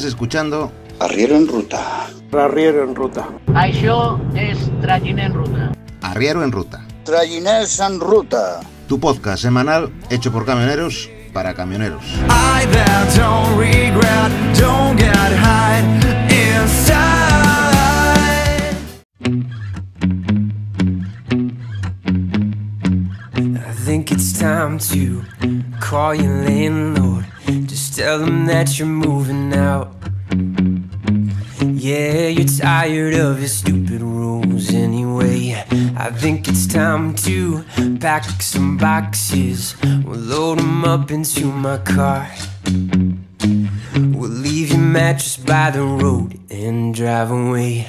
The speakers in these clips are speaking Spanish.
Estás escuchando Arriero en ruta. Arriero en ruta. Això és Traginer en ruta. Arriero en Ruta, Trayiners en ruta. tu podcast semanal hecho por camioneros para camioneros. I that don't regret, don't get hide inside. I think it's time to call your landlord. Just tell them that you're moving out. Yeah, you're tired of your stupid rules anyway. I think it's time to pack some boxes. We'll load them up into my car. We'll leave your mattress by the road and drive away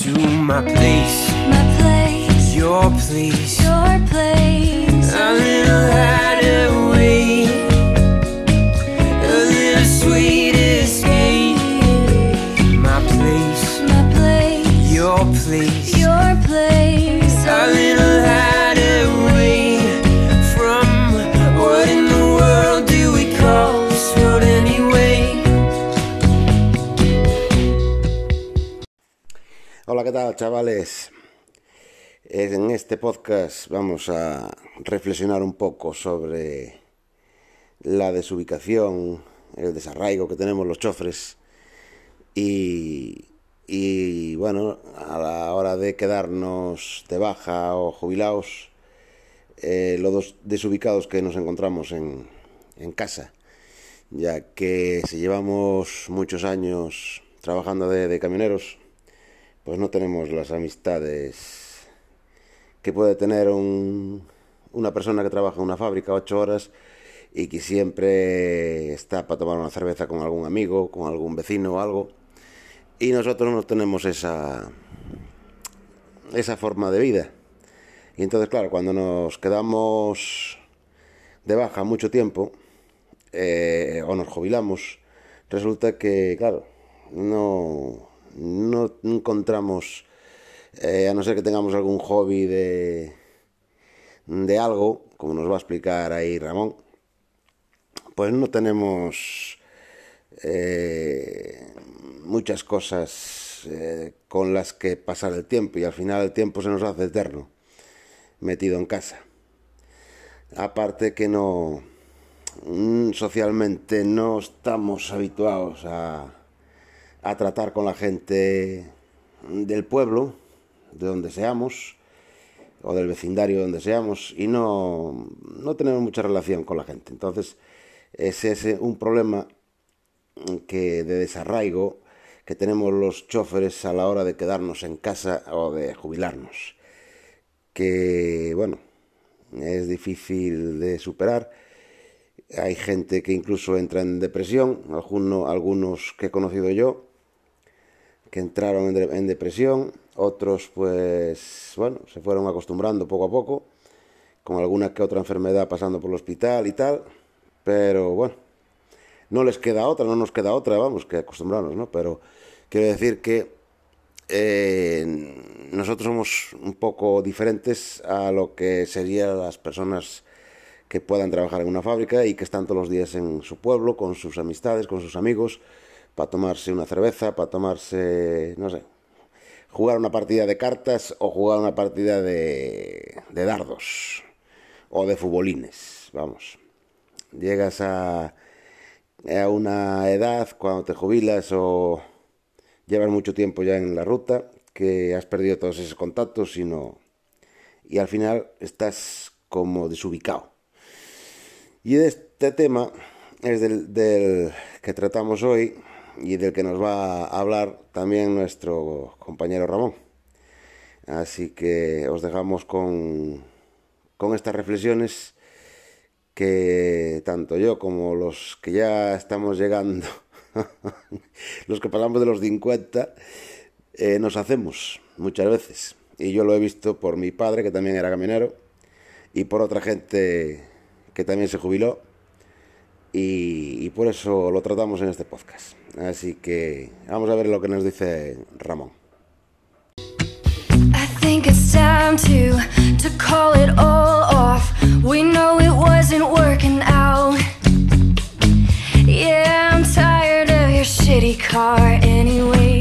to my place, My place, your place. your place. A little hideaway, tal, chavales? En este podcast vamos a reflexionar un poco sobre la desubicación, el desarraigo que tenemos los chofres y, y, bueno, a la hora de quedarnos de baja o jubilados, eh, los dos desubicados que nos encontramos en, casa, ya que si llevamos muchos años trabajando de camioneros, pues no tenemos las amistades que puede tener un- una persona que trabaja en una fábrica ocho horas y que siempre está para tomar una cerveza con algún amigo, con algún vecino o algo. Y nosotros no tenemos esa, esa forma de vida. Y entonces, claro, cuando nos quedamos de baja mucho tiempo eh, o nos jubilamos, resulta que, claro, no, no encontramos, eh, a no ser que tengamos algún hobby de, de algo, como nos va a explicar ahí Ramón, pues no tenemos eh, muchas cosas eh, con las que pasar el tiempo y al final el tiempo se nos hace eterno metido en casa. Aparte que no mm, socialmente no estamos habituados a, a tratar con la gente del pueblo, de donde seamos, o del vecindario donde seamos, y no, no tenemos mucha relación con la gente. Entonces, ese es un problema que de desarraigo que tenemos los choferes a la hora de quedarnos en casa o de jubilarnos. Que, bueno, es difícil de superar. Hay gente que incluso entra en depresión, alguno- algunos que he conocido yo, que entraron en, en depresión, otros pues, bueno, se fueron acostumbrando poco a poco, con alguna que otra enfermedad pasando por el hospital y tal, pero bueno, no les queda otra, no nos queda otra, vamos, que acostumbrarnos, ¿no? Pero quiero decir que eh, nosotros somos un poco diferentes a lo que serían las personas que puedan trabajar en una fábrica y que están todos los días en su pueblo, con sus amistades, con sus amigos, para tomarse una cerveza, para tomarse, no sé, jugar una partida de cartas o jugar una partida de, de dardos o de futbolines, vamos. Llegas a, a una edad cuando te jubilas o llevas mucho tiempo ya en la ruta que has perdido todos esos contactos y no y al final estás como desubicado. Y de este tema es del, del que tratamos hoy y del que nos va a hablar también nuestro compañero Ramón. Así que os dejamos con, con estas reflexiones que tanto yo como los que ya estamos llegando, los que pasamos de los 50, eh, nos hacemos muchas veces. Y yo lo he visto por mi padre, que también era camionero, y por otra gente que también se jubiló. Y, y por eso lo tratamos en este podcast. Así que vamos a ver lo que nos dice Ramón. I think it's time to to call it all off. We know it wasn't working out. Yeah, I'm tired apart anyway.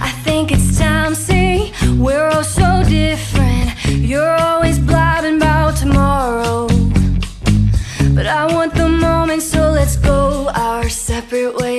I think it's time, see, we're all so different. You're always blabbing about tomorrow. But I want the moment, so let's go our separate ways.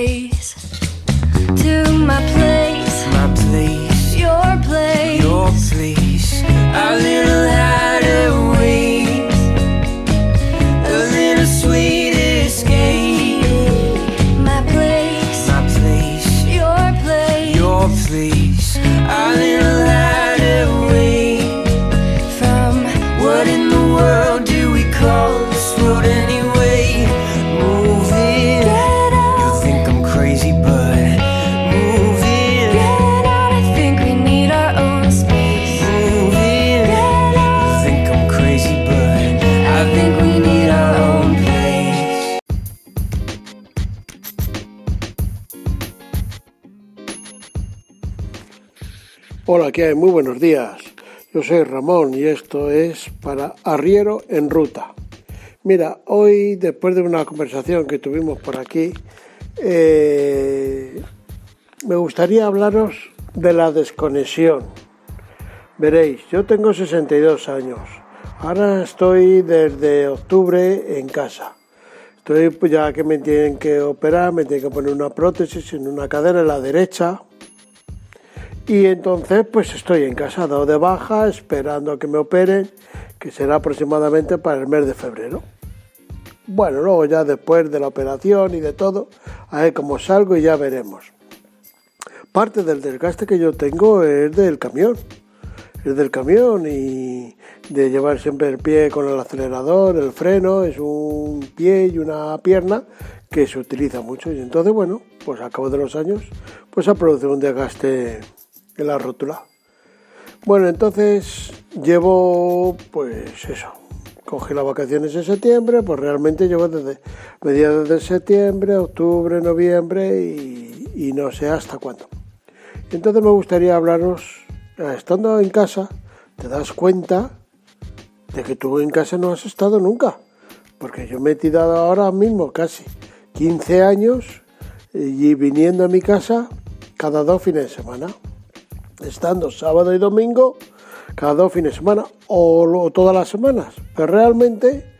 ¿Qué? Muy buenos días. Yo soy Ramón y esto es para Arriero en Ruta. Mira, hoy después de una conversación que tuvimos por aquí, eh, me gustaría hablaros de la desconexión. Veréis, yo tengo 62 años. Ahora estoy desde octubre en casa. Estoy pues, ya que me tienen que operar, me tienen que poner una prótesis en una cadera en la derecha. Y entonces pues estoy en casa, dado de baja, esperando a que me operen, que será aproximadamente para el mes de febrero. Bueno, luego ya después de la operación y de todo, a ver cómo salgo y ya veremos. Parte del desgaste que yo tengo es del camión, es del camión y de llevar siempre el pie con el acelerador, el freno, es un pie y una pierna que se utiliza mucho y entonces bueno, pues a cabo de los años pues ha producido un desgaste en la rótula. Bueno, entonces llevo pues eso, cogí las vacaciones en septiembre, pues realmente llevo desde mediados de septiembre, octubre, noviembre y, y no sé hasta cuándo. Entonces me gustaría hablaros, eh, estando en casa, te das cuenta de que tú en casa no has estado nunca, porque yo me he tirado ahora mismo casi 15 años y viniendo a mi casa cada dos fines de semana, estando sábado y domingo cada dos fines de semana o, todas las semanas, pero realmente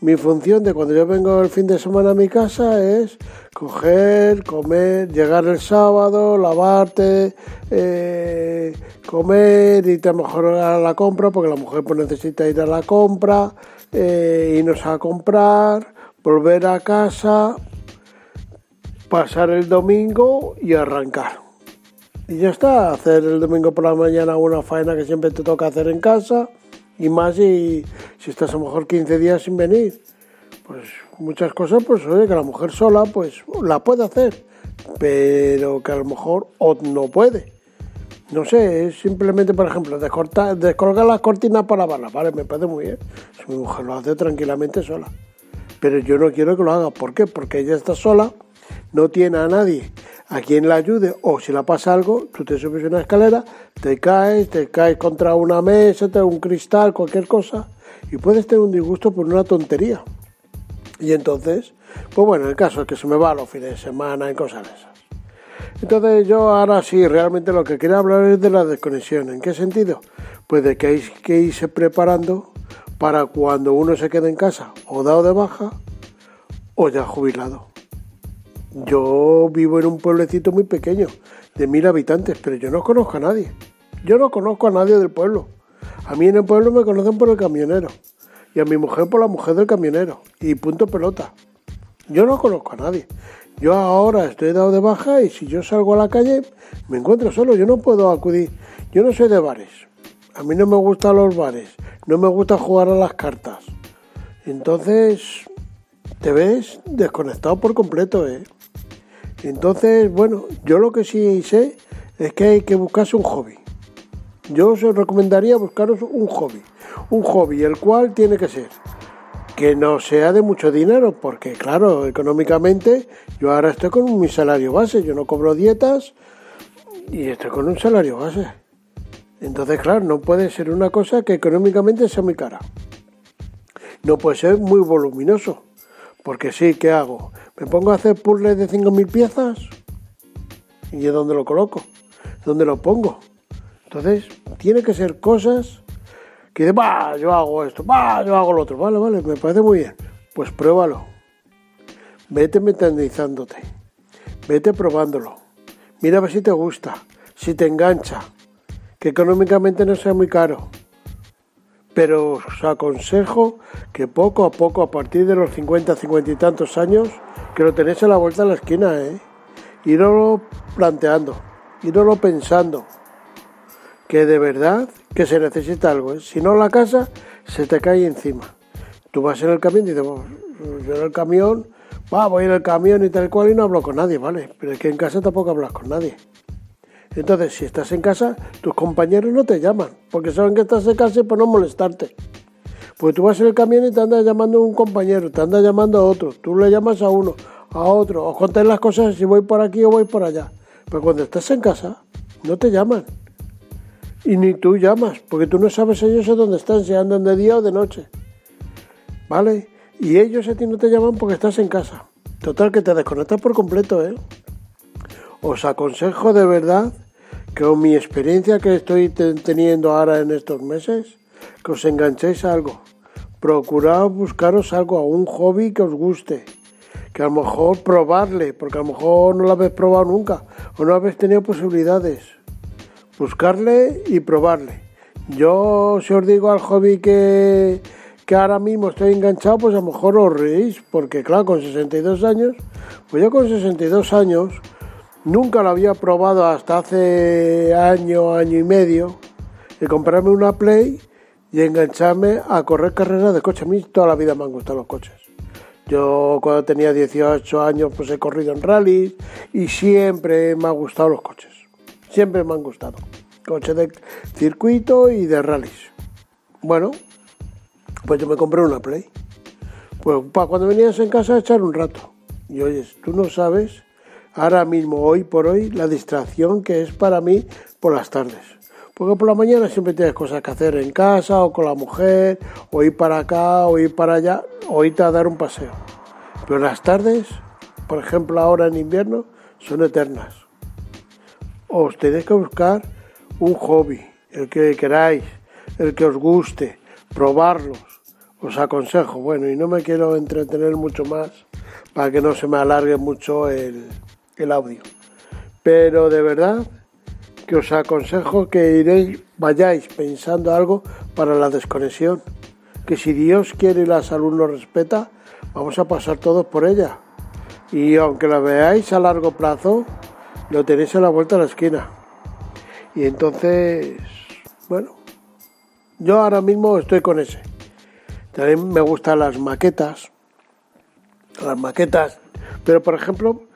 mi función de cuando yo vengo el fin de semana a mi casa es coger, comer, llegar el sábado, lavarte, eh, comer, irte a mejor a la compra, porque la mujer pues necesita ir a la compra, eh, irnos a comprar, volver a casa, pasar el domingo y arrancar. Y ya está, hacer el domingo por la mañana una faena que siempre te toca hacer en casa y más si, si estás a lo mejor 15 días sin venir. Pues muchas cosas, pues oye, que la mujer sola pues la puede hacer, pero que a lo mejor no puede. No sé, es simplemente, por ejemplo, descortar, descolgar las cortinas para lavarlas, vale, me parece muy bien. Si mi mujer lo hace tranquilamente sola. Pero yo no quiero que lo haga. ¿Por qué? Porque ella está sola, no tiene a nadie a quien la ayude, o si la pasa algo, tú te subes una escalera, te caes, te caes contra una mesa, te- un cristal, cualquier cosa, y puedes tener un disgusto por una tontería. Y entonces, pues bueno, el caso es que se me va los fines de semana y cosas de esas. Entonces yo ahora sí, realmente lo que quería hablar es de la desconexión. ¿En qué sentido? Pues de que hay que irse preparando para cuando uno se quede en casa o dado de baja o ya jubilado. Yo vivo en un pueblecito muy pequeño, de mil habitantes, pero yo no conozco a nadie. Yo no conozco a nadie del pueblo. A mí en el pueblo me conocen por el camionero y a mi mujer por la mujer del camionero y punto pelota. Yo no conozco a nadie. Yo ahora estoy dado de baja y si yo salgo a la calle me encuentro solo. Yo no puedo acudir. Yo no soy de bares. A mí no me gustan los bares. No me gusta jugar a las cartas. Entonces te ves desconectado por completo, ¿eh? Entonces, bueno, yo lo que sí sé es que hay que buscarse un hobby. Yo os recomendaría buscaros un hobby. Un hobby el cual tiene que ser que no sea de mucho dinero, porque claro, económicamente yo ahora estoy con mi salario base, yo no cobro dietas y estoy con un salario base. Entonces, claro, no puede ser una cosa que económicamente sea muy cara. No puede ser muy voluminoso, porque sí, ¿qué hago? ¿Me pongo a hacer puzzles de 5.000 piezas? ¿Y es dónde lo coloco? ¿Dónde lo pongo? Entonces, tiene que ser cosas que de, va, yo hago esto, va, yo hago lo otro. Vale, vale, me parece muy bien. Pues pruébalo. Vete metalizándote. Vete probándolo. Mira a ver si te gusta, si te engancha. Que económicamente no sea muy caro. Pero os aconsejo que poco a poco, a partir de los 50, 50 y tantos años, que lo tenéis a la vuelta de la esquina, ¿eh? Irlo planteando, irlo pensando que de verdad que se necesita algo. ¿eh? Si no la casa se te cae encima. Tú vas en el camión y dices, "Bueno, yo en el camión, va, voy en el camión y tal cual y no hablo con nadie, ¿vale? Pero es que en casa tampoco hablas con nadie. Entonces, si estás en casa, tus compañeros no te llaman, porque saben que estás en casa y por no molestarte. Pues tú vas en el camión y te andas llamando a un compañero, te andas llamando a otro, tú le llamas a uno, a otro, os contáis las cosas si voy por aquí o voy por allá. Pero cuando estás en casa, no te llaman. Y ni tú llamas, porque tú no sabes ellos dónde están, si andan de día o de noche. ¿Vale? Y ellos a ti no te llaman porque estás en casa. Total, que te desconectas por completo, ¿eh? Os aconsejo de verdad que con mi experiencia que estoy te- teniendo ahora en estos meses, que os enganchéis a algo. Procurad buscaros algo, a un hobby que os guste. Que a lo mejor probarle, porque a lo mejor no lo habéis probado nunca o no habéis tenido posibilidades buscarle y probarle. Yo, si os digo al hobby que, que ahora mismo estoy enganchado, pues a lo mejor os reís, porque claro, con 62 años, pues yo con 62 años nunca lo había probado hasta hace año, año y medio, de comprarme una Play y engancharme a correr carreras de coche. A mí toda la vida me han gustado los coches. Yo cuando tenía 18 años pues he corrido en rally y siempre me han gustado los coches. Siempre me han gustado. Coches de circuito y de rallies. Bueno, pues yo me compré una Play. Pues para cuando venías en casa a echar un rato. Y oyes, tú no sabes ahora mismo, hoy por hoy, la distracción que es para mí por las tardes. Porque por la mañana siempre tienes cosas que hacer en casa o con la mujer, o ir para acá, o ir para allá, o irte a dar un paseo. Pero las tardes, por ejemplo ahora en invierno, son eternas. Os tenéis que buscar un hobby, el que queráis, el que os guste, probarlos. Os aconsejo, bueno, y no me quiero entretener mucho más para que no se me alargue mucho el, el audio. Pero de verdad que os aconsejo que iréis, vayáis pensando algo para la desconexión. Que si Dios quiere y la salud nos respeta, vamos a pasar todos por ella. Y aunque la veáis a largo plazo, lo tenéis a la vuelta de la esquina. Y entonces, bueno, yo ahora mismo estoy con ese. También me gustan las maquetas. Las maquetas. Pero por ejemplo,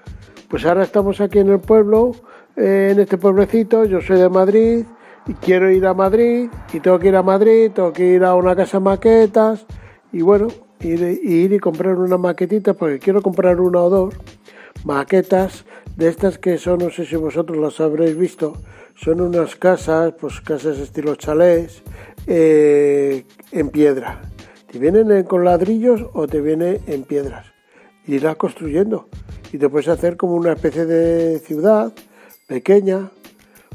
pues ahora estamos aquí en el pueblo, eh, en este pueblecito, yo soy de Madrid y quiero ir a Madrid y tengo que ir a Madrid, tengo que ir a una casa de maquetas y bueno, ir, y comprar una maquetita porque quiero comprar una o dos maquetas de estas que son, no sé si vosotros las habréis visto, son unas casas, pues casas estilo chalés, eh, en piedra. Te vienen eh, con ladrillos o te viene en piedras. Y irás construyendo. Y te puedes hacer como una especie de ciudad pequeña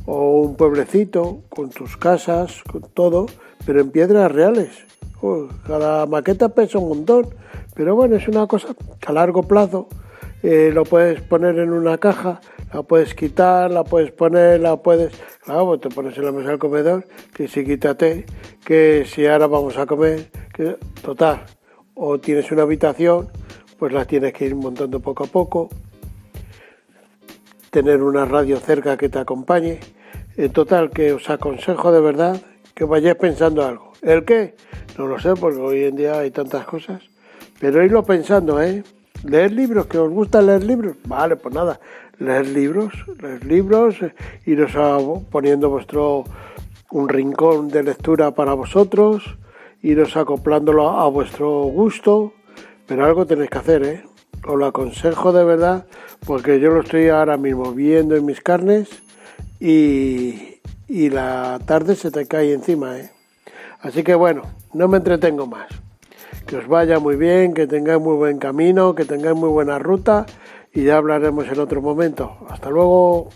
o un pueblecito con tus casas, con todo, pero en piedras reales. Oh, cada maqueta pesa un montón, pero bueno, es una cosa que a largo plazo eh, lo puedes poner en una caja, la puedes quitar, la puedes poner, la puedes... Claro, pues te pones en la mesa del comedor, que si quítate, que si ahora vamos a comer, que total. O tienes una habitación, pues la tienes que ir montando poco a poco. Tener una radio cerca que te acompañe. En total, que os aconsejo de verdad que vayáis pensando algo. ¿El qué? No lo sé, porque hoy en día hay tantas cosas. Pero irlo pensando, ¿eh? ¿Leer libros? ¿Que os gusta leer libros? Vale, pues nada, leer libros, leer libros, eh, iros a- poniendo vuestro un rincón de lectura para vosotros, iros acoplándolo a vuestro gusto, pero algo tenéis que hacer, ¿eh? Os lo aconsejo de verdad, porque yo lo estoy ahora mismo viendo en mis carnes y, y la tarde se te cae encima, ¿eh? Así que bueno, no me entretengo más. Que os vaya muy bien, que tengáis muy buen camino, que tengáis muy buena ruta y ya hablaremos en otro momento. Hasta luego.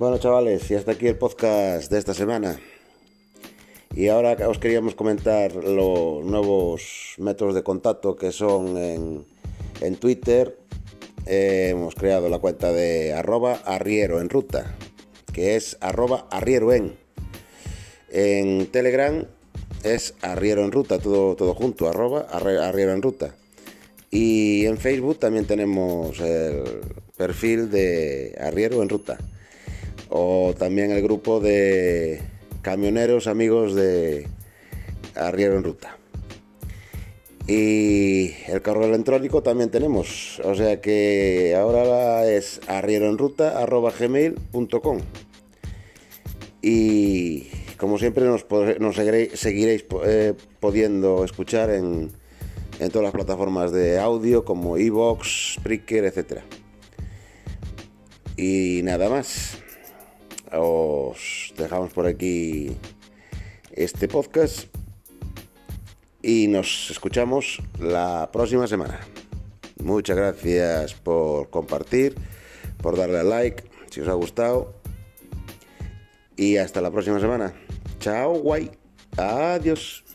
Bueno, chavales, y hasta aquí el podcast de esta semana. Y ahora os queríamos comentar los nuevos métodos de contacto que son en, en Twitter. Eh, hemos creado la cuenta de arroba arriero en ruta, que es arroba arriero en. En Telegram es arriero en ruta, todo, todo junto, arroba arriero en ruta. Y en Facebook también tenemos el perfil de arriero en ruta o también el grupo de camioneros amigos de Arriero en Ruta. Y el correo electrónico también tenemos, o sea que ahora es arrieroenruta.gmail.com Y como siempre nos, nos seguiréis, eh, pudiendo escuchar en, en todas las plataformas de audio como Evox, Spreaker, etc. Y nada más os dejamos por aquí este podcast y nos escuchamos la próxima semana. Muchas gracias por compartir, por darle a like si os ha gustado y hasta la próxima semana. Chao, guay. Adiós.